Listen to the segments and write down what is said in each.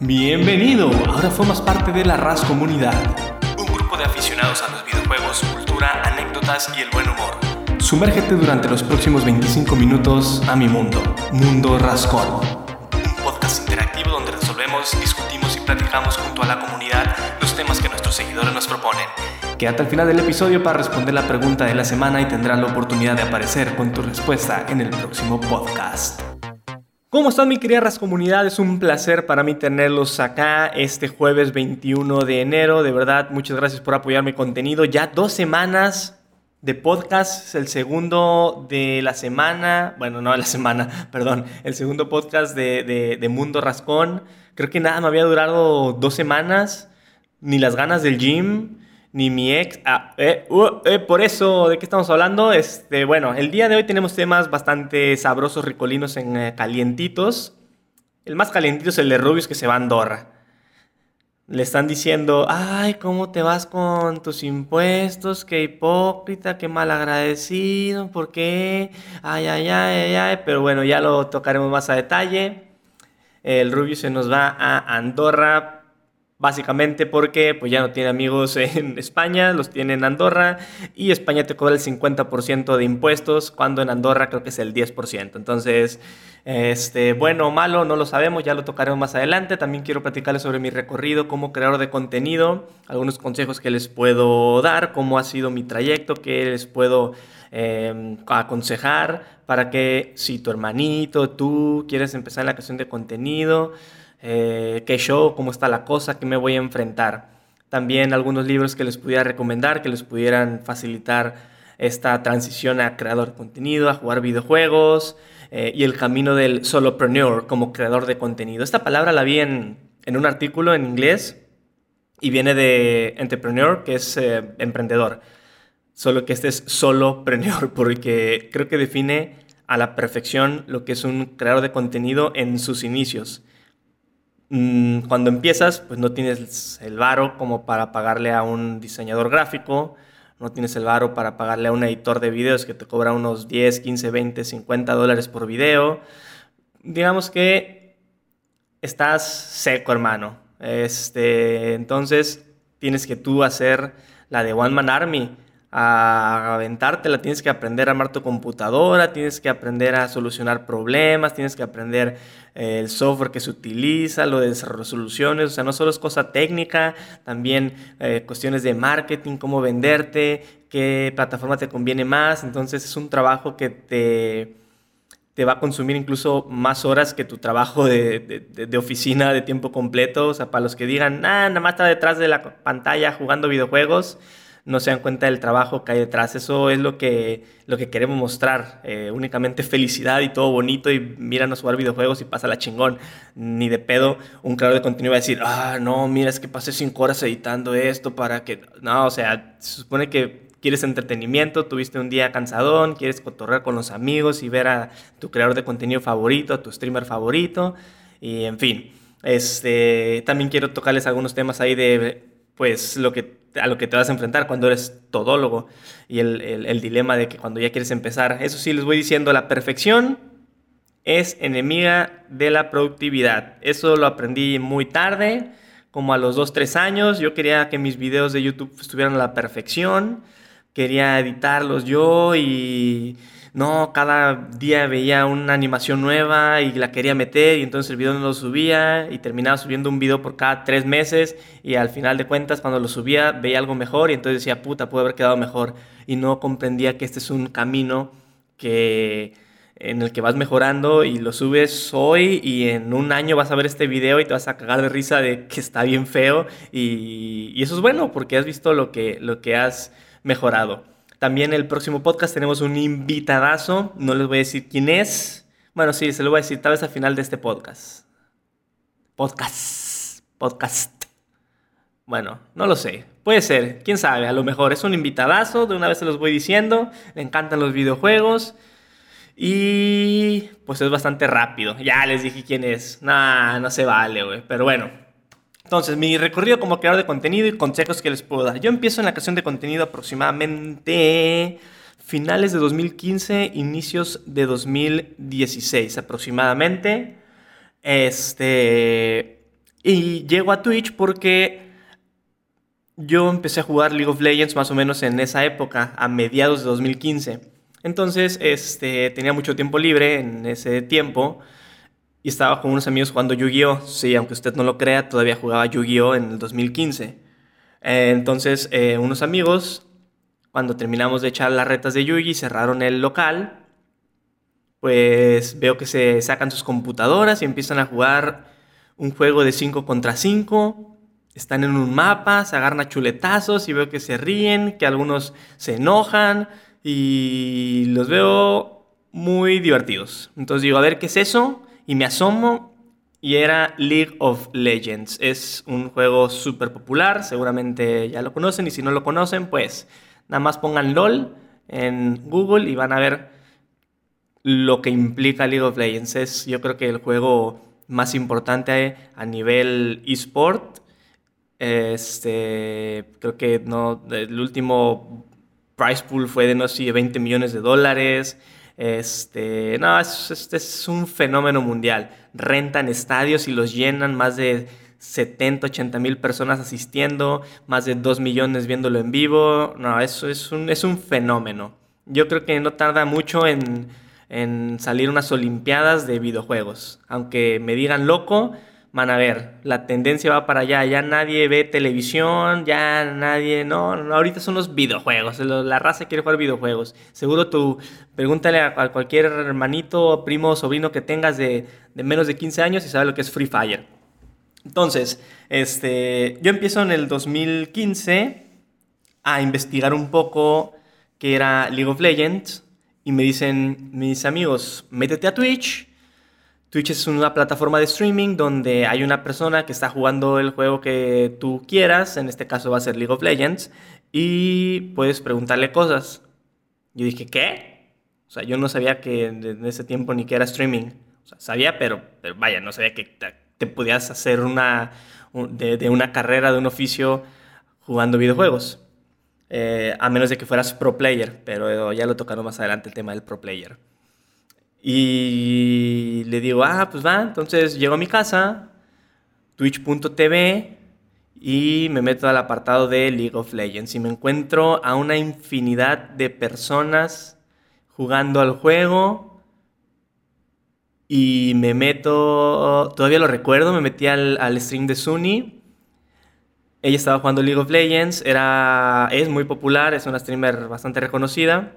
Bienvenido, ahora formas parte de la RAS Comunidad, un grupo de aficionados a los videojuegos, cultura, anécdotas y el buen humor. Sumérgete durante los próximos 25 minutos a mi mundo, Mundo Rascón. Un podcast interactivo donde resolvemos, discutimos y platicamos junto a la comunidad los temas que nuestros seguidores nos proponen. Quédate al final del episodio para responder la pregunta de la semana y tendrás la oportunidad de aparecer con tu respuesta en el próximo podcast. ¿Cómo están mi querida comunidad? Es un placer para mí tenerlos acá este jueves 21 de enero. De verdad, muchas gracias por apoyar mi contenido. Ya dos semanas de podcast, el segundo de la semana, bueno, no de la semana, perdón, el segundo podcast de, de Mundo Rascón. Creo que nada me había durado dos semanas, ni las ganas del gym ni mi ex. Ah, eh, uh, eh, por eso, ¿de qué estamos hablando? Este, bueno, el día de hoy tenemos temas bastante sabrosos, ricolinos en eh, calientitos. El más calientito es el de Rubius que se va a Andorra. Le están diciendo, ay, ¿cómo te vas con tus impuestos? Qué hipócrita, qué mal agradecido, ¿por qué? Ay, ay, ay, ay, pero bueno, ya lo tocaremos más a detalle. El Rubius se nos va a Andorra Básicamente porque pues ya no tiene amigos en España, los tiene en Andorra y España te cobra el 50% de impuestos cuando en Andorra creo que es el 10%. Entonces, este, bueno o malo, no lo sabemos, ya lo tocaremos más adelante. También quiero platicarles sobre mi recorrido como creador de contenido, algunos consejos que les puedo dar, cómo ha sido mi trayecto, qué les puedo em, aconsejar para que si tu hermanito, tú quieres empezar en la creación de contenido, eh, qué show, cómo está la cosa, qué me voy a enfrentar. También algunos libros que les pudiera recomendar, que les pudieran facilitar esta transición a creador de contenido, a jugar videojuegos eh, y el camino del solopreneur como creador de contenido. Esta palabra la vi en, un artículo en inglés y viene de entrepreneur, que es eh, emprendedor. Solo que este es solopreneur, porque creo que define a la perfección lo que es un creador de contenido en sus inicios. Mm, cuando empiezas, pues no tienes el varo como para pagarle a un diseñador gráfico, no tienes el varo para pagarle a un editor de videos que te cobra unos 10, 15, 20, 50 dólares por video. Digamos que estás seco, hermano. Este, entonces tienes que tú hacer la de One Man Army a aventártela, tienes que aprender a armar tu computadora, tienes que aprender a solucionar problemas, tienes que aprender eh, el software que se utiliza, lo de resoluciones, o sea, no solo es cosa técnica, también eh, cuestiones de marketing, cómo venderte, qué plataforma te conviene más, entonces es un trabajo que te, te va a consumir incluso más horas que tu trabajo de, de, oficina de tiempo completo, o sea, para los que digan, ah, nada más está detrás de la pantalla jugando videojuegos, no se dan cuenta del trabajo que hay detrás. Eso es lo que, lo que queremos mostrar. Eh, únicamente felicidad y todo bonito y míranos jugar videojuegos y pasa la chingón. Ni de pedo un creador de contenido va a decir, ah, no, mira, es que pasé cinco horas editando esto para que... No, o sea, se supone que quieres entretenimiento, tuviste un día cansadón, quieres cotorrear con los amigos y ver a tu creador de contenido favorito, a tu streamer favorito y en fin. Este, también quiero tocarles algunos temas ahí de pues lo que a lo que te vas a enfrentar cuando eres todólogo y el, el, dilema de que cuando ya quieres empezar. Eso sí, les voy diciendo, la perfección es enemiga de la productividad. Eso lo aprendí muy tarde, como a los 2, 3 años. Yo quería que mis videos de YouTube estuvieran a la perfección, quería editarlos yo y no, cada día veía una animación nueva y la quería meter y entonces el video no lo subía y terminaba subiendo un video por cada tres meses y al final de cuentas cuando lo subía veía algo mejor y entonces decía, puta, puede haber quedado mejor y no comprendía que este es un camino que en el que vas mejorando y lo subes hoy y en un año vas a ver este video y te vas a cagar de risa de que está bien feo y, y eso es bueno porque has visto lo que, lo que has mejorado. También el próximo podcast tenemos un invitadazo, no les voy a decir quién es. Bueno, sí, se lo voy a decir tal vez al final de este podcast. Podcast. Podcast. Bueno, no lo sé. Puede ser, quién sabe, a lo mejor es un invitadazo, de una vez se los voy diciendo. Le encantan los videojuegos. Y pues es bastante rápido. Ya les dije quién es. Nah, no se vale, güey. Pero bueno, entonces, mi recorrido como creador de contenido y consejos que les puedo dar. Yo empiezo en la creación de contenido aproximadamente finales de 2015, inicios de 2016 aproximadamente. Este, Y llego a Twitch porque yo empecé a jugar League of Legends más o menos en esa época, a mediados de 2015. Entonces, este, tenía mucho tiempo libre en ese tiempo estaba con unos amigos jugando Yu-Gi-Oh! Sí, aunque usted no lo crea, todavía jugaba Yu-Gi-Oh! en el 2015. Eh, entonces, eh, unos amigos, cuando terminamos de echar las retas de Yu-Gi, cerraron el local. Pues veo que se sacan sus computadoras y empiezan a jugar un juego de 5 contra 5. Están en un mapa, se agarran a chuletazos y veo que se ríen, que algunos se enojan y los veo muy divertidos. Entonces digo, a ver qué es eso y me asomo y era League of Legends. Es un juego súper popular, seguramente ya lo conocen y si no lo conocen, pues nada más pongan LOL en Google y van a ver lo que implica League of Legends. Es yo creo que el juego más importante a nivel eSport. Este, creo que no, el último price pool fue de no sé, 20 millones de dólares. Este, no, este es un fenómeno mundial. Rentan estadios y los llenan más de 70, 80 mil personas asistiendo, más de 2 millones viéndolo en vivo. No, eso es un, es un fenómeno. Yo creo que no tarda mucho en, en salir unas Olimpiadas de videojuegos. Aunque me digan loco, van a ver, la tendencia va para allá, ya nadie ve televisión, ya nadie, no, ahorita son los videojuegos, la raza quiere jugar videojuegos. Seguro tú, pregúntale a, cualquier hermanito, primo, sobrino que tengas de, menos de 15 años y sabe lo que es Free Fire. Entonces, este, yo empiezo en el 2015 a investigar un poco qué era League of Legends y me dicen mis amigos, métete a Twitch Twitch es una plataforma de streaming donde hay una persona que está jugando el juego que tú quieras, en este caso va a ser League of Legends, y puedes preguntarle cosas. Yo dije, ¿qué? O sea, yo no sabía que en ese tiempo ni que era streaming. O sea, sabía, pero, pero vaya, no sabía que te, podías hacer una, de, una carrera, de un oficio jugando videojuegos. Eh, a menos de que fueras pro player, pero ya lo tocaron más adelante el tema del pro player. Y le digo, ah, pues va. Entonces llego a mi casa, twitch.tv, y me meto al apartado de League of Legends. Y me encuentro a una infinidad de personas jugando al juego. Y me meto, todavía lo recuerdo, me metí al, al stream de Sunny. Ella estaba jugando League of Legends, era, es muy popular, es una streamer bastante reconocida.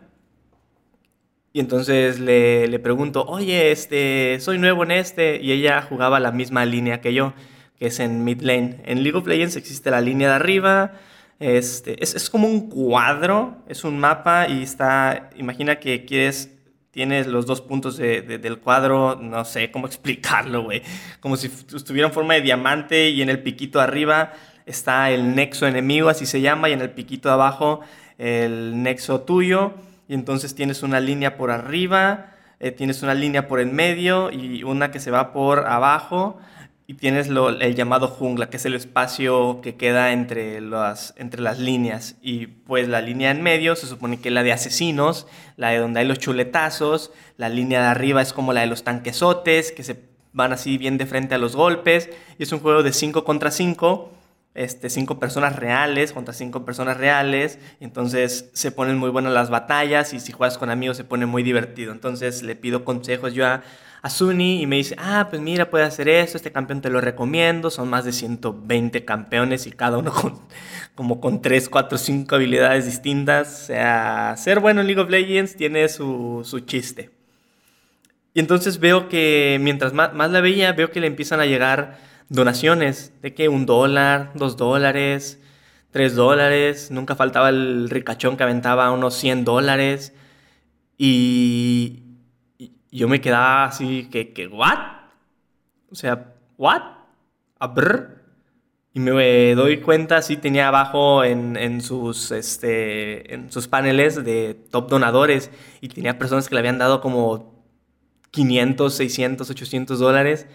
Y entonces le, le, pregunto, oye, este, soy nuevo en este. Y ella jugaba la misma línea que yo, que es en mid lane. En League of Legends existe la línea de arriba. Este, es, es como un cuadro, es un mapa y está, imagina que quieres, tienes los dos puntos de, del cuadro, no sé cómo explicarlo, güey. Como si estuviera en forma de diamante y en el piquito arriba está el nexo enemigo, así se llama, y en el piquito abajo el nexo tuyo y entonces tienes una línea por arriba, eh, tienes una línea por el medio y una que se va por abajo y tienes lo, el llamado jungla, que es el espacio que queda entre las, entre las líneas. Y pues la línea en medio se supone que es la de asesinos, la de donde hay los chuletazos, la línea de arriba es como la de los tanquesotes, que se van así bien de frente a los golpes. Y es un juego de 5 contra 5 este, cinco personas reales contra cinco personas reales. Entonces se ponen muy buenas las batallas y si juegas con amigos se pone muy divertido. Entonces le pido consejos yo a, a Suni y me dice, ah, pues mira, puedes hacer esto, este campeón te lo recomiendo. Son más de 120 campeones y cada uno con como con 3, 4, 5 habilidades distintas. O sea, ser bueno en League of Legends tiene su, su chiste. Y entonces veo que mientras más, más la veía, veo que le empiezan a llegar donaciones de que un dólar, dos dólares, tres dólares. Nunca faltaba el ricachón que aventaba unos 100 dólares. Y, yo me quedaba así, que, que, ¿what? O sea, ¿what? A Y me doy cuenta, sí tenía abajo en, en, sus, este, en sus paneles de top donadores y tenía personas que le habían dado como 500, 600, 800 dólares.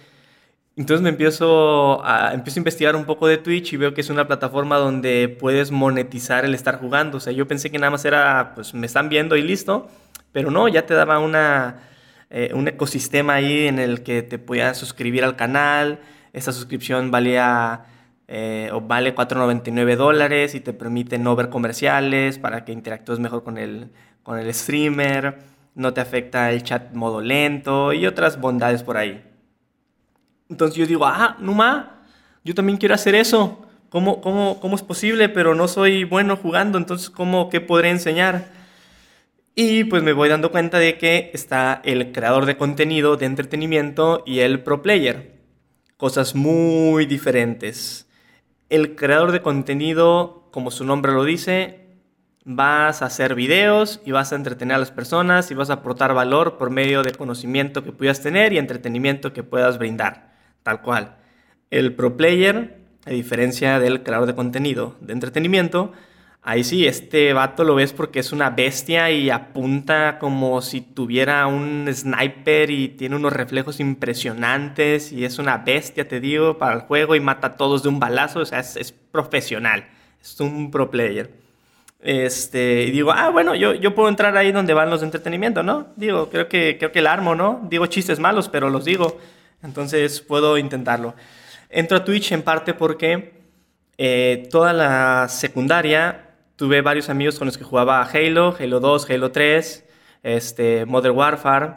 Entonces me empiezo a, empiezo a investigar un poco de Twitch y veo que es una plataforma donde puedes monetizar el estar jugando. O sea, yo pensé que nada más era, pues me están viendo y listo, pero no, ya te daba una, eh, un ecosistema ahí en el que te podías suscribir al canal, esta suscripción valía eh, o vale 4.99 dólares y te permite no ver comerciales para que interactúes mejor con el, con el streamer, no te afecta el chat modo lento y otras bondades por ahí. Entonces yo digo, ah, Numa, yo también quiero hacer eso. ¿Cómo, cómo, cómo es posible? Pero no soy bueno jugando, entonces ¿cómo, qué podré enseñar? Y pues me voy dando cuenta de que está el creador de contenido de entretenimiento y el pro player. Cosas muy diferentes. El creador de contenido, como su nombre lo dice, vas a hacer videos y vas a entretener a las personas y vas a aportar valor por medio de conocimiento que puedas tener y entretenimiento que puedas brindar, tal cual. El pro player, a diferencia del creador de contenido de entretenimiento, Ahí sí, este vato lo ves porque es una bestia y apunta como si tuviera un sniper y tiene unos reflejos impresionantes y es una bestia, te digo, para el juego y mata a todos de un balazo, o sea, es, profesional, es un pro player. Este, y digo, ah, bueno, yo, yo puedo entrar ahí donde van los de entretenimiento, ¿no? Digo, creo que, creo que el armo, ¿no? Digo chistes malos, pero los digo. Entonces puedo intentarlo. Entro a Twitch en parte porque eh, toda la secundaria tuve varios amigos con los que jugaba Halo, Halo 2, Halo 3, este, Modern Warfare.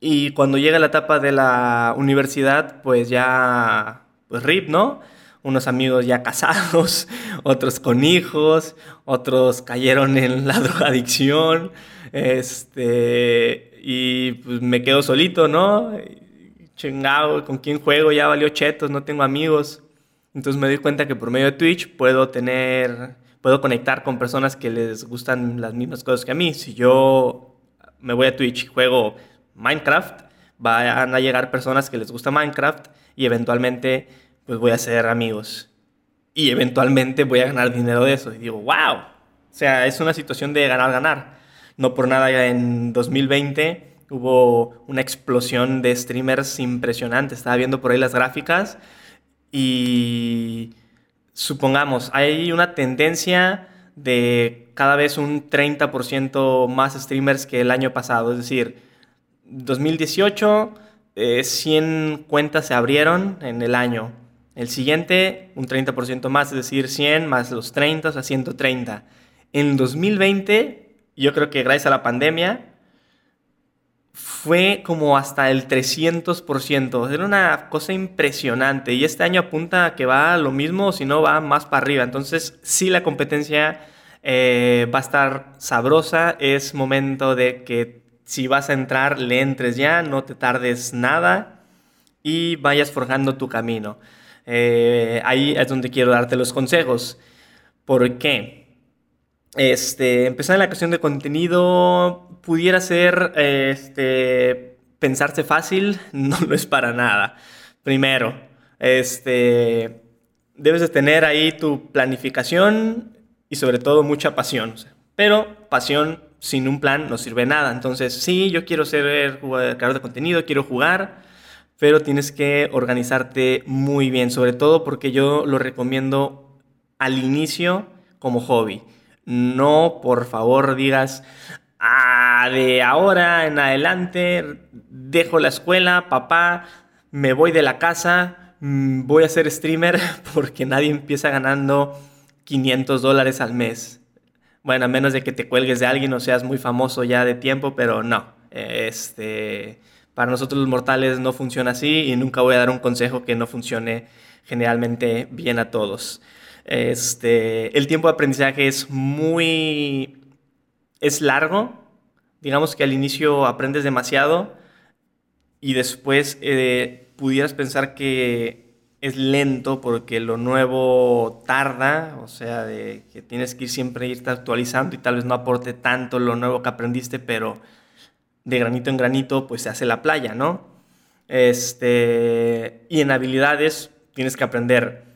Y cuando llega la etapa de la universidad, pues ya, pues RIP, ¿no? Unos amigos ya casados, otros con hijos, otros cayeron en la drogadicción, este, y pues me quedo solito, ¿no? Chingado, ¿con quién juego? Ya valió chetos, no tengo amigos. Entonces me doy cuenta que por medio de Twitch puedo tener puedo conectar con personas que les gustan las mismas cosas que a mí. Si yo me voy a Twitch y juego Minecraft, van a llegar personas que les gusta Minecraft y eventualmente pues voy a ser amigos. Y eventualmente voy a ganar dinero de eso. Y digo, wow. O sea, es una situación de ganar-ganar. No por nada en 2020 hubo una explosión de streamers impresionante. Estaba viendo por ahí las gráficas y supongamos, hay una tendencia de cada vez un 30% más streamers que el año pasado. Es decir, 2018, 100 eh, cuentas se abrieron en el año. El siguiente, un 30% más, es decir, 100 más los 30, o sea, 130. En 2020, yo creo que gracias a la pandemia, fue como hasta el 300%. Era una cosa impresionante. Y este año apunta a que va lo mismo, si no va más para arriba. Entonces, sí, la competencia eh, va a estar sabrosa. Es momento de que si vas a entrar, le entres ya, no te tardes nada y vayas forjando tu camino. Eh, ahí es donde quiero darte los consejos. ¿Por qué? Este, empezar en la cuestión de contenido pudiera ser este, pensarse fácil, no lo es para nada. Primero, este, debes de tener ahí tu planificación y sobre todo mucha pasión. Pero pasión sin un plan no sirve nada. Entonces, sí, yo quiero ser creador de contenido, quiero jugar, pero tienes que organizarte muy bien, sobre todo porque yo lo recomiendo al inicio como hobby. No, por favor, digas, ah, de ahora en adelante dejo la escuela, papá, me voy de la casa, mm, voy a ser streamer porque nadie empieza ganando 500 dólares al mes. Bueno, a menos de que te cuelgues de alguien o seas muy famoso ya de tiempo, pero no. Este, para nosotros los mortales no funciona así y nunca voy a dar un consejo que no funcione generalmente bien a todos. Este, el tiempo de aprendizaje es muy... es largo. Digamos que al inicio aprendes demasiado y después eh, pudieras pensar que es lento porque lo nuevo tarda, o sea, que tienes que ir siempre irte actualizando y tal vez no aporte tanto lo nuevo que aprendiste, pero de granito en granito pues se hace la playa, ¿no? Este, y en habilidades tienes que aprender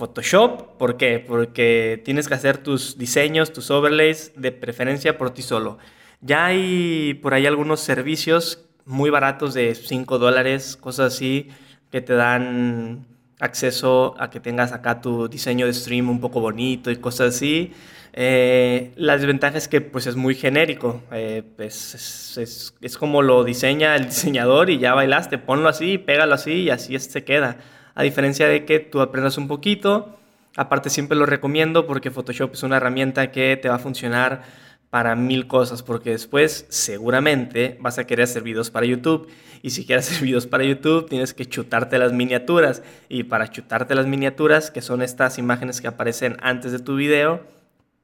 Photoshop. ¿Por qué? Porque tienes que hacer tus diseños, tus overlays, de preferencia por ti solo. Ya hay por ahí algunos servicios muy baratos de 5 dólares, cosas así, que te dan acceso a que tengas acá tu diseño de stream un poco bonito y cosas así. Eh, la desventaja es que pues es muy genérico, eh, pues, es, es, como lo diseña el diseñador y ya bailaste, ponlo así, pégalo así y así se queda. A diferencia de que tú aprendas un poquito, aparte siempre lo recomiendo porque Photoshop es una herramienta que te va a funcionar para mil cosas, porque después seguramente vas a querer hacer videos para YouTube. Y si quieres hacer videos para YouTube, tienes que chutarte las miniaturas. Y para chutarte las miniaturas, que son estas imágenes que aparecen antes de tu video,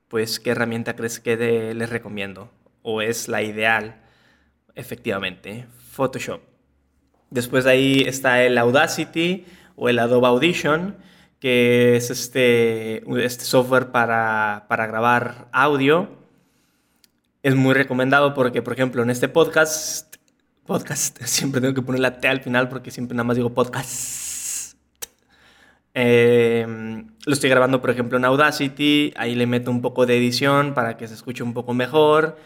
pues ¿qué herramienta crees que les recomiendo? ¿O es la ideal? Efectivamente, Photoshop. Después de ahí está el Audacity o el Adobe Audition, que es este, este software para, para grabar audio es muy recomendado porque, por ejemplo, en este podcast, podcast, siempre tengo que poner la T al final porque siempre nada más digo podcast. Em, lo estoy grabando, por ejemplo, en Audacity, ahí le meto un poco de edición para que se escuche un poco mejor.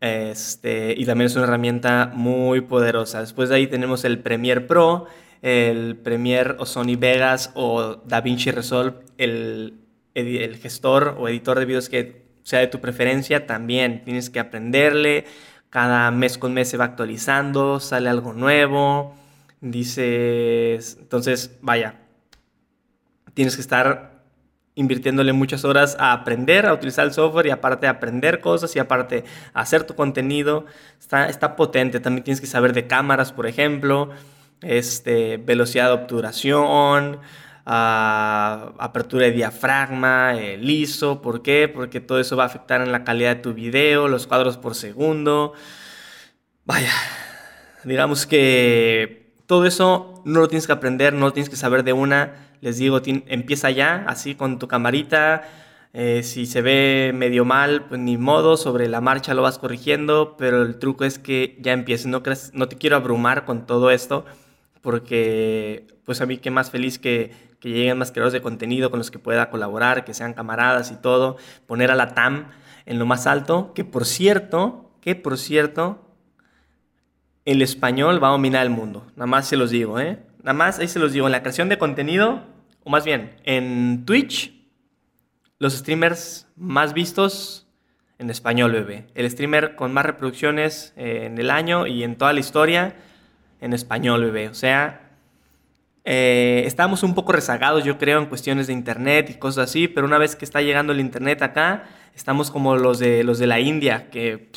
Este, y también es una herramienta muy poderosa. Después de ahí tenemos el Premiere Pro, el Premiere o Sony Vegas o DaVinci Resolve, el, el gestor o editor de videos que sea de tu preferencia, también tienes que aprenderle. Cada mes con mes se va actualizando, sale algo nuevo. Dices, entonces, vaya, tienes que estar invirtiéndole muchas horas a aprender a utilizar el software y aparte aprender cosas y aparte hacer tu contenido. Está, está potente. También tienes que saber de cámaras, por ejemplo, este, velocidad de obturación, apertura de diafragma, liso. ¿Por qué? Porque todo eso va a afectar en la calidad de tu video, los cuadros por segundo. Vaya, digamos que todo eso no lo tienes que aprender, no lo tienes que saber de una. Les digo, empieza ya, así con tu camarita. Eh, si se ve medio mal, pues ni modo, sobre la marcha lo vas corrigiendo, pero el truco es que ya empieces. No, no te quiero abrumar con todo esto, porque pues a mí qué más feliz que que lleguen más creadores de contenido con los que pueda colaborar, que sean camaradas y todo, poner a la TAM en lo más alto, que por cierto, que por cierto, el español va a dominar el mundo, nada más se los digo, ¿eh? Nada más ahí se los digo, en la creación de contenido, o más bien, en Twitch, los streamers más vistos en español, bebé. El streamer con más reproducciones eh, en el año y en toda la historia en español, bebé. O sea, eh, estamos un poco rezagados, yo creo, en cuestiones de internet y cosas así, pero una vez que está llegando el internet acá, estamos como los de, los de la India, que...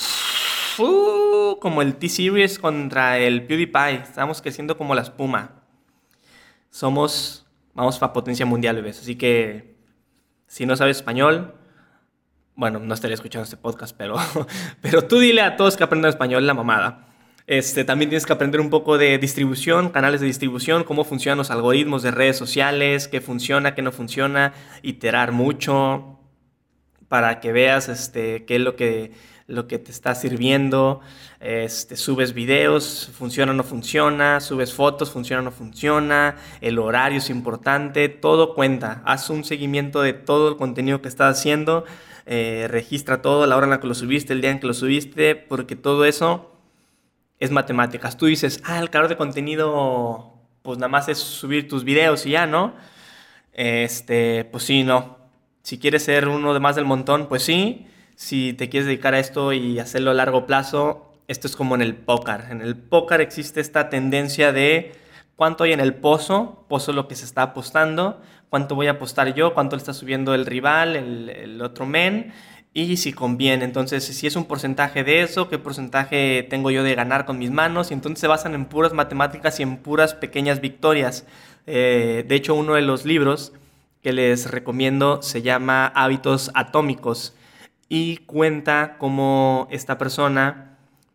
Uh, como el T-Series contra el PewDiePie, estamos creciendo como la espuma. Somos, vamos para potencia mundial, bebés. Así que, si no sabes español, bueno, no estaría escuchando este podcast, pero, pero tú dile a todos que aprendan español la mamada. Este, también tienes que aprender un poco de distribución, canales de distribución, cómo funcionan los algoritmos de redes sociales, qué funciona, qué no funciona, iterar mucho para que veas este, qué es lo que, te está sirviendo. Este, subes videos, funciona o no funciona, subes fotos, funciona o no funciona, el horario es importante, todo cuenta. Haz un seguimiento de todo el contenido que estás haciendo, eh, registra todo, la hora en la que lo subiste, el día en que lo subiste, porque todo eso es matemáticas. Tú dices, ah, el creador de contenido, pues nada más es subir tus videos y ya, ¿no? Este, pues sí, no. Si quieres ser uno de más del montón, pues sí. Si te quieres dedicar a esto y hacerlo a largo plazo, esto es como en el póker. En el póker existe esta tendencia de cuánto hay en el pozo, pozo lo que se está apostando, cuánto voy a apostar yo, cuánto le está subiendo el rival, el, el otro men, y si conviene. Entonces, si es un porcentaje de eso, qué porcentaje tengo yo de ganar con mis manos. Y entonces se basan en puras matemáticas y en puras pequeñas victorias. Eh, de hecho, uno de los libros que les recomiendo se llama Hábitos Atómicos y cuenta cómo esta persona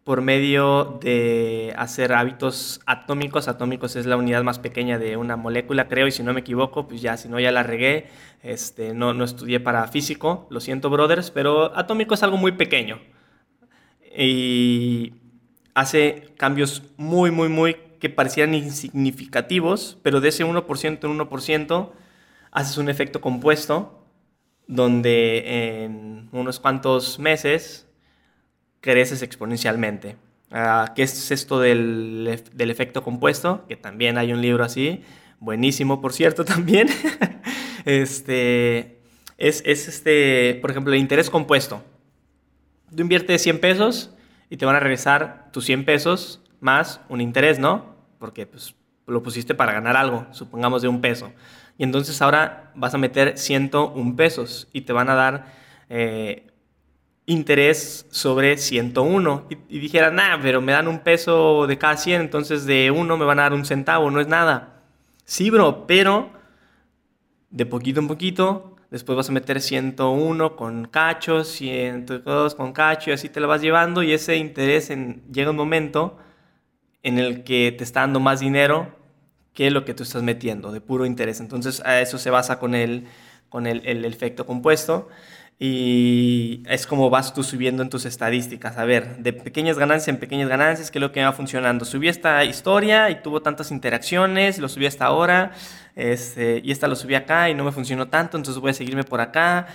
por medio de hacer hábitos atómicos. Atómicos es la unidad más pequeña de una molécula, creo, y si no me equivoco, pues ya, si no, ya la regué. Este, no, no estudié para físico, lo siento, brothers, pero atómico es algo muy pequeño. Y hace cambios muy, muy, muy que parecían insignificativos, pero de ese 1% en 1% haces un efecto compuesto donde en unos cuantos meses creces exponencialmente. Ah, ¿Qué es esto del, del, efecto compuesto? Que también hay un libro así. buenísimo por cierto también, este, es, es, este, por ejemplo, el interés compuesto. Tú inviertes 100 pesos y te van a regresar tus 100 pesos más un interés, ¿no? Porque pues, lo pusiste para ganar algo, supongamos de un peso. Y entonces ahora vas a meter 101 pesos y te van a dar eh, interés sobre 101. Y, y dijeras, nah, pero me dan un peso de cada 100, entonces de uno me van a dar un centavo, no es nada. Sí, bro, pero de poquito en poquito, después vas a meter 101 con cacho, 102 con cacho, y así te lo vas llevando y ese interés en, llega un momento en el que te está dando más dinero que lo que tú estás metiendo, de puro interés. Entonces a eso se basa con el, con el, el efecto compuesto y es como vas tú subiendo en tus estadísticas. A ver, de pequeñas ganancias en pequeñas ganancias, ¿qué es lo que va funcionando? Subí esta historia y tuvo tantas interacciones, lo subí hasta ahora, este, y esta lo subí acá y no me funcionó tanto, entonces voy a seguirme por acá.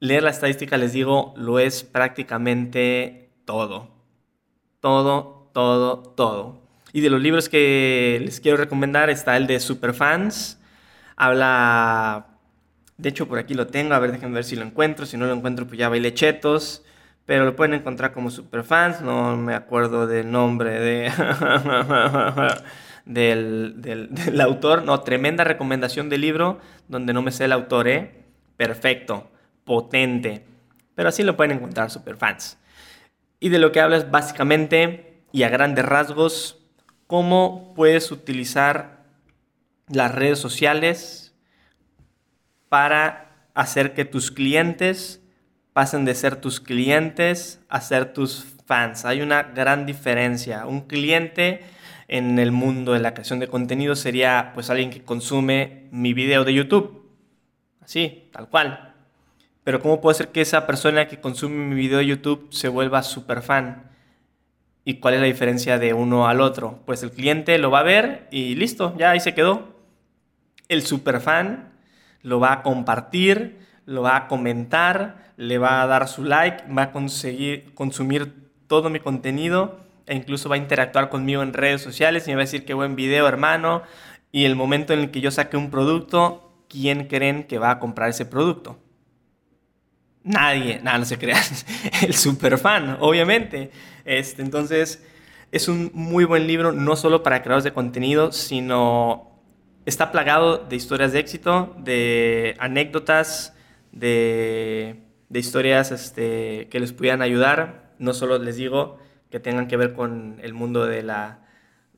Leer la estadística, les digo, lo es prácticamente todo. Todo, todo, todo. Y de los libros que les quiero recomendar está el de Superfans. Habla de hecho, por aquí lo tengo. A ver, déjenme ver si lo encuentro. Si no lo encuentro, pues ya bailé chetos. Pero lo pueden encontrar como superfans. No me acuerdo del nombre de del, del, autor. No, tremenda recomendación del libro donde no me sé el autor, ¿eh? Perfecto, potente. Pero así lo pueden encontrar superfans. Y de lo que habla es básicamente y a grandes rasgos cómo puedes utilizar las redes sociales para hacer que tus clientes pasen de ser tus clientes a ser tus fans. Hay una gran diferencia. Un cliente en el mundo de la creación de contenido sería pues alguien que consume mi video de YouTube. Así, tal cual. Pero ¿cómo puede ser que esa persona que consume mi video de YouTube se vuelva super fan? ¿Y cuál es la diferencia de uno al otro? Pues el cliente lo va a ver y listo, ya ahí se quedó. El super fan lo va a compartir, lo va a comentar, le va a dar su like, va a conseguir consumir todo mi contenido e incluso va a interactuar conmigo en redes sociales y me va a decir qué buen video, hermano. Y el momento en el que yo saque un producto, ¿quién creen que va a comprar ese producto? Nadie, nada, no se crean. El super fan, obviamente. Este, entonces, es un muy buen libro, no solo para creadores de contenido, sino está plagado de historias de éxito, de anécdotas, de, historias este, que les pudieran ayudar. No solo les digo que tengan que ver con el mundo de,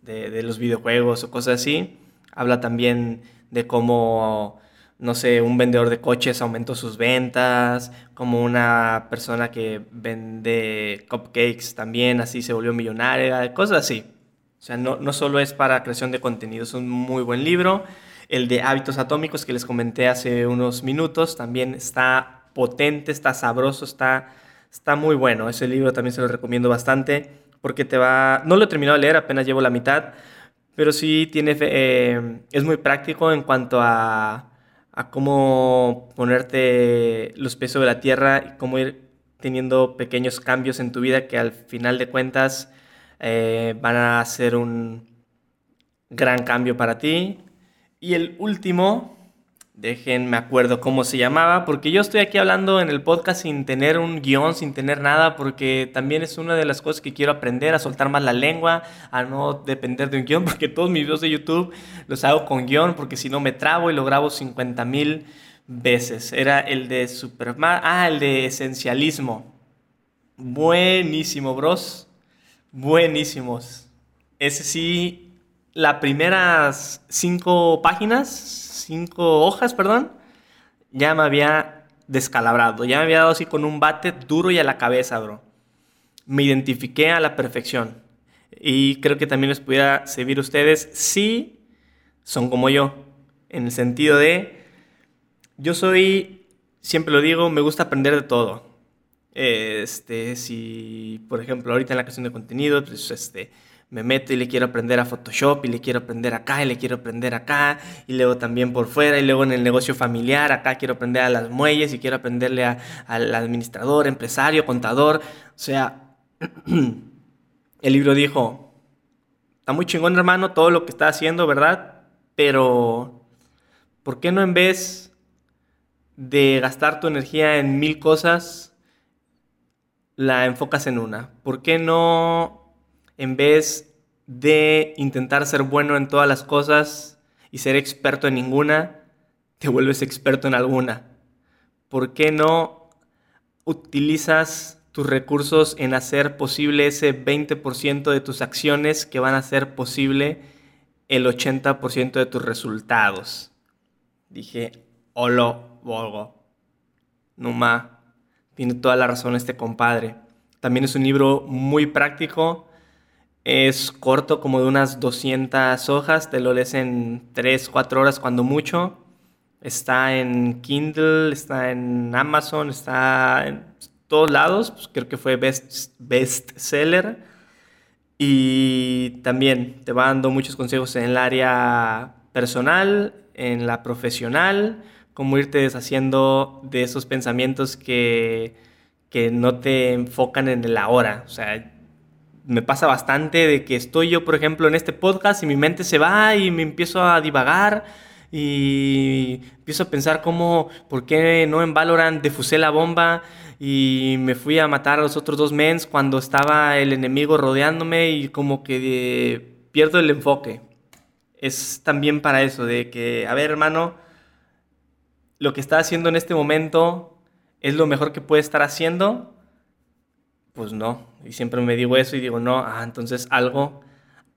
de, los videojuegos o cosas así. Habla también de cómo, no sé, un vendedor de coches aumentó sus ventas, como una persona que vende cupcakes también así se volvió millonaria, cosas así. O sea, no, no solo es para creación de contenido, es un muy buen libro. El de hábitos atómicos que les comenté hace unos minutos también está potente, está sabroso, está, está muy bueno. Ese libro también se lo recomiendo bastante porque te va... No lo he terminado de leer, apenas llevo la mitad, pero sí tiene... Eh, es muy práctico en cuanto a, a cómo ponerte los pies sobre la tierra y cómo ir teniendo pequeños cambios en tu vida que al final de cuentas eh, van a hacer un gran cambio para ti. Y el último, déjenme acuerdo cómo se llamaba, porque yo estoy aquí hablando en el podcast sin tener un guion, sin tener nada, porque también es una de las cosas que quiero aprender, a soltar más la lengua, a no depender de un guion, porque todos mis videos de YouTube los hago con guion, porque si no me trabo y lo grabo 50 mil veces. Era el de Superman, ah, el de esencialismo. Buenísimo, bros buenísimos. Ese sí, las primeras cinco páginas, cinco hojas, perdón, ya me había descalabrado, ya me había dado así con un bate duro y a la cabeza, bro. Me identifiqué a la perfección. Y creo que también les pudiera servir ustedes si son como yo, en el sentido de, yo soy, siempre lo digo, me gusta aprender de todo. Este, si, por ejemplo, ahorita en la creación de contenido, pues este, me meto y le quiero aprender a Photoshop y le quiero aprender acá y le quiero aprender acá y luego también por fuera y luego en el negocio familiar acá quiero aprender a las muelles y quiero aprenderle al administrador, empresario, contador. O sea, el libro dijo, está muy chingón hermano todo lo que está haciendo, ¿verdad? pero ¿por qué no en vez de gastar tu energía en mil cosas, la enfocas en una? ¿Por qué no en vez de intentar ser bueno en todas las cosas y ser experto en ninguna, te vuelves experto en alguna? ¿Por qué no utilizas tus recursos en hacer posible ese 20% de tus acciones que van a hacer posible el 80% de tus resultados. Dije, holo, volgo. Numa, tiene toda la razón este compadre. También es un libro muy práctico. Es corto, como de unas 200 hojas. Te lo lees en 3, 4 horas cuando mucho. Está en Kindle, está en Amazon, está en todos lados, pues creo que fue best, seller. Y también te va dando muchos consejos en el área personal, en la profesional, cómo irte deshaciendo de esos pensamientos que, que no te enfocan en el ahora. O sea, me pasa bastante de que estoy yo, por ejemplo, en este podcast y mi mente se va y me empiezo a divagar y empiezo a pensar cómo, ¿por qué no en Valorant defusé la bomba y me fui a matar a los otros dos mens cuando estaba el enemigo rodeándome y como que pierdo el enfoque. Es también para eso, de que, a ver hermano, lo que estás haciendo en este momento es lo mejor que puedes estar haciendo. Pues no, y siempre me digo eso y digo, no, ah, entonces algo,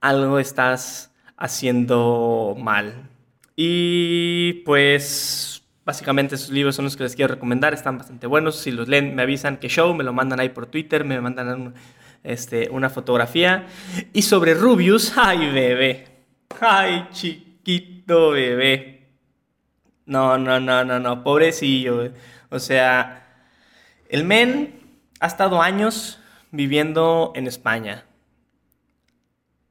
algo estás haciendo mal. Y pues Básicamente esos libros son los que les quiero recomendar, están bastante buenos. Si los leen, me avisan que show, me lo mandan ahí por Twitter, me mandan este, una fotografía. Y sobre Rubius, ay bebé, ay chiquito bebé. No, no, no, no, no, pobrecillo. O sea, el men ha estado años viviendo en España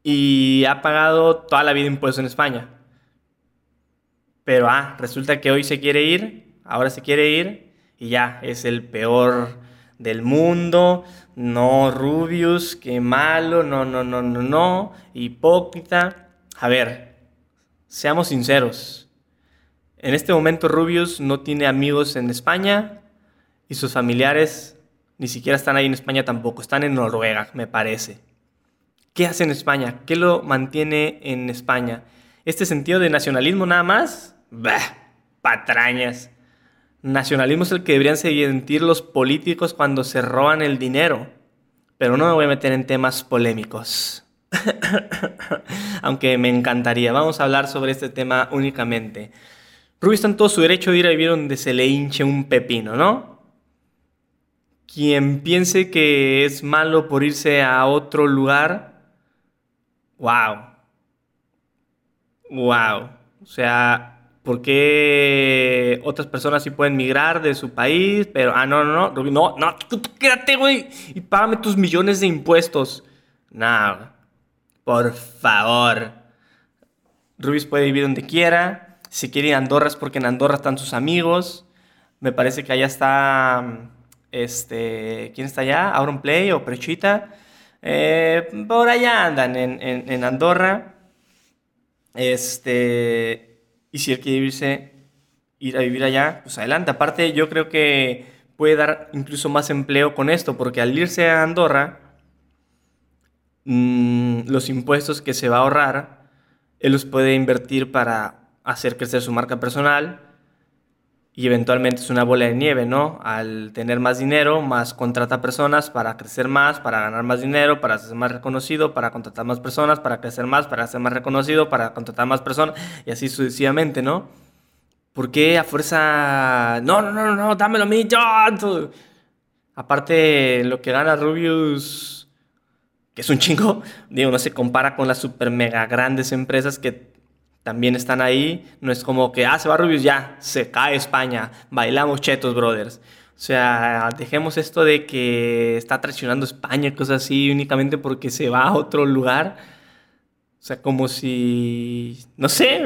y ha pagado toda la vida impuestos en España. Pero, ah, resulta que hoy se quiere ir, ahora se quiere ir y ya, es el peor del mundo. No, Rubius, qué malo, no, no, no, no, no, hipócrita. A ver, seamos sinceros. En este momento Rubius no tiene amigos en España y sus familiares ni siquiera están ahí en España tampoco, están en Noruega, me parece. ¿Qué hace en España? ¿Qué lo mantiene en España? ¿Este sentido de nacionalismo nada más? Bah, patrañas. Nacionalismo es el que deberían sentir los políticos cuando se roban el dinero. Pero no me voy a meter en temas polémicos. Aunque me encantaría. Vamos a hablar sobre este tema únicamente. Rubio está en todo su derecho de ir a vivir donde se le hinche un pepino, ¿no? Quien piense que es malo por irse a otro lugar, wow. Wow. O sea, ¿Por qué otras personas sí pueden migrar de su país? Pero, ah, no, no, no, no, no, quédate, güey, y págame tus millones de impuestos. No, por favor. Rubis puede vivir donde quiera. Si quiere ir a Andorra es porque en Andorra están sus amigos. Me parece que allá está, este, ¿quién está allá? Auron Play o Prechita. Eh, por allá andan en, en, en Andorra. Este, y si él quiere irse, ir a vivir allá, pues adelante. Aparte, yo creo que puede dar incluso más empleo con esto, porque al irse a Andorra, mm, los impuestos que se va a ahorrar, él los puede invertir para hacer crecer su marca personal y eventualmente es una bola de nieve, ¿no? Al tener más dinero, más contrata personas para crecer más, para ganar más dinero, para ser más reconocido, para contratar más personas, para crecer más, para ser más reconocido, para contratar más personas y así sucesivamente, ¿no? ¿Por qué a fuerza, no, no, no, no, dámelo a mí, yo? Aparte, lo que gana Rubius, que es un chingo, digo, no se compara con las super mega grandes empresas que también están ahí. No es como que, ah, se va Rubius, ya, se cae España, bailamos chetos, brothers. O sea, dejemos esto de que está traicionando España, cosas así, únicamente porque se va a otro lugar. O sea, como si, no sé,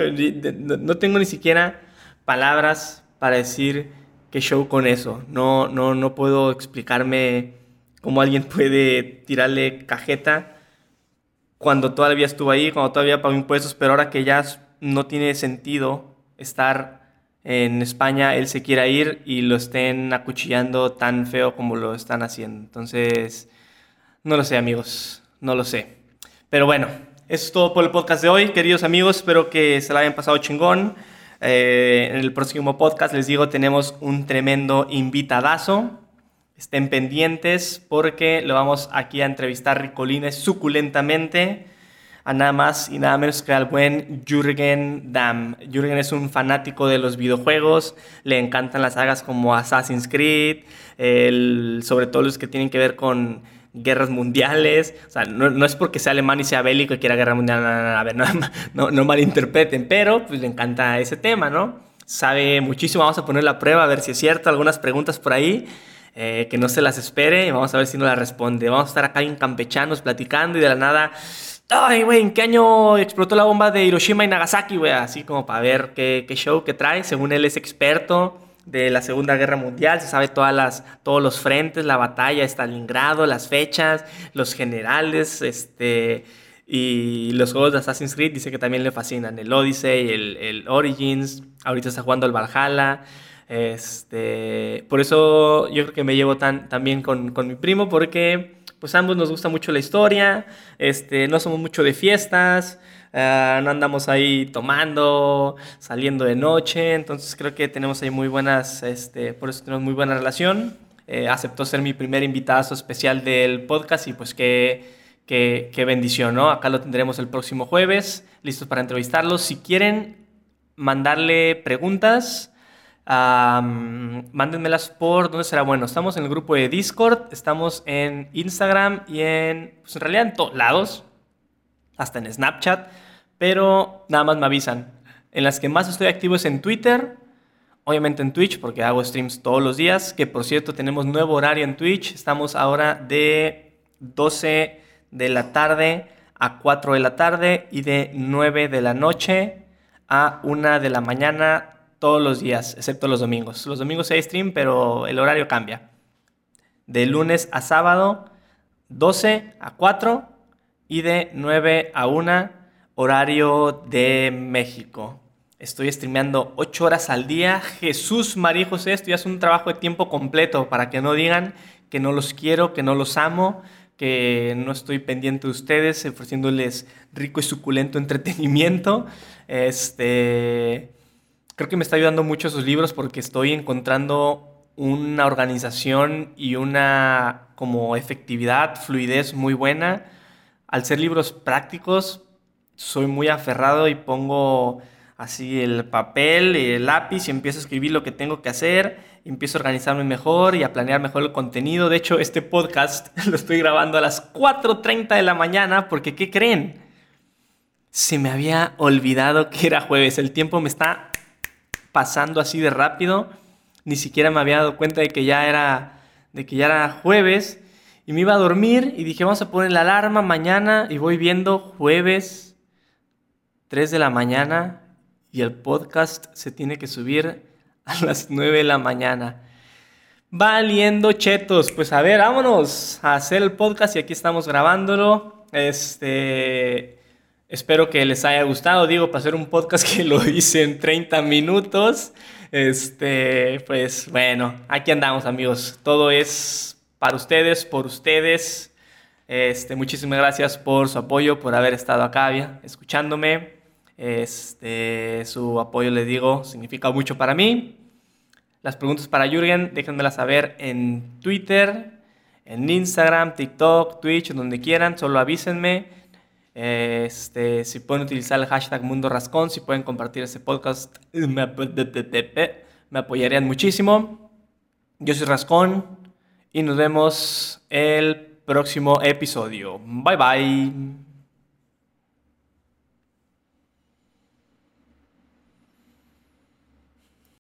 no tengo ni siquiera palabras para decir qué show con eso. No, no, no puedo explicarme cómo alguien puede tirarle cajeta cuando todavía estuvo ahí, cuando todavía pagó impuestos, pero ahora que ya no tiene sentido estar en España, él se quiera ir y lo estén acuchillando tan feo como lo están haciendo. Entonces, no lo sé amigos, no lo sé. Pero bueno, eso es todo por el podcast de hoy, queridos amigos. Espero que se la hayan pasado chingón. Eh, en el próximo podcast, les digo, tenemos un tremendo invitadazo. Estén pendientes porque lo vamos aquí a entrevistar ricolines suculentamente a nada más y nada menos que al buen Jürgen Damm. Jürgen es un fanático de los videojuegos, le encantan las sagas como Assassin's Creed, sobre todo los que tienen que ver con guerras mundiales. O sea, no, es porque sea alemán y sea bélico y quiera guerra mundial, a ver, no, no, malinterpreten, pero pues le encanta ese tema, ¿no? Sabe muchísimo, vamos a poner la prueba a ver si es cierto, algunas preguntas por ahí. Eh, que no se las espere vamos a ver si no las responde. Vamos a estar acá en campechanos platicando y de la nada Ay, güey, ¿en qué año explotó la bomba de Hiroshima y Nagasaki, güey? Así como para ver qué, show que trae. Según él es experto de la Segunda Guerra Mundial, se sabe todas las, todos los frentes, la batalla, Stalingrado, las fechas, los generales, este, y los juegos de Assassin's Creed dice que también le fascinan, el Odyssey, el, el Origins, ahorita está jugando el Valhalla, este, por eso yo creo que me llevo tan, bien con, con mi primo, porque pues ambos nos gusta mucho la historia, este, no somos mucho de fiestas, Ah, no andamos ahí tomando, saliendo de noche, entonces creo que tenemos ahí muy buenas, este, por eso tenemos muy buena relación. Eh, aceptó ser mi primer invitado especial del podcast y pues qué, qué, qué bendición, ¿no? Acá lo tendremos el próximo jueves, listos para entrevistarlos. Si quieren mandarle preguntas, mándenmelas por dónde será bueno. Estamos en el grupo de Discord, estamos en Instagram y en, pues en realidad en todos lados, hasta en Snapchat pero nada más me avisan. En las que más estoy activo es en Twitter, obviamente en Twitch, porque hago streams todos los días, que por cierto tenemos nuevo horario en Twitch, estamos ahora de 12 de la tarde a 4 de la tarde y de 9 de la noche a 1 de la mañana todos los días, excepto los domingos. Los domingos hay stream, pero el horario cambia. De lunes a sábado, 12 a 4 y de 9 a 1 horario de México. Estoy streameando 8 horas al día. Jesús, María José, esto ya es un trabajo de tiempo completo para que no digan que no los quiero, que no los amo, que no estoy pendiente de ustedes, ofreciéndoles rico y suculento entretenimiento. Este, creo que me está ayudando mucho esos libros porque estoy encontrando una organización y una como efectividad, fluidez muy buena. Al ser libros prácticos, soy muy aferrado y pongo así el papel y el lápiz y empiezo a escribir lo que tengo que hacer, empiezo a organizarme mejor y a planear mejor el contenido. De hecho, este podcast lo estoy grabando a las 4.30 de la mañana porque, ¿qué creen? Se me había olvidado que era jueves. El tiempo me está pasando así de rápido. Ni siquiera me había dado cuenta de que ya era, de que ya era jueves. Y me iba a dormir y dije, vamos a poner la alarma mañana y voy viendo jueves 3 de la mañana y el podcast se tiene que subir a las 9 de la mañana. Valiendo chetos. Pues a ver, vámonos a hacer el podcast y aquí estamos grabándolo. Este. Espero que les haya gustado. Digo, para hacer un podcast que lo hice en 30 minutos. Este, pues bueno, aquí andamos, amigos. Todo es para ustedes, por ustedes. Este, muchísimas gracias por su apoyo, por haber estado acá escuchándome. Este, su apoyo, les digo, significa mucho para mí. Las preguntas para Jürgen, déjenmelas saber en Twitter, en Instagram, TikTok, Twitch, donde quieran, solo avísenme. Este, si pueden utilizar el hashtag Mundo Rascón, si pueden compartir ese podcast, me, me apoyarían muchísimo. Yo soy Rascón y nos vemos el próximo episodio. Bye bye.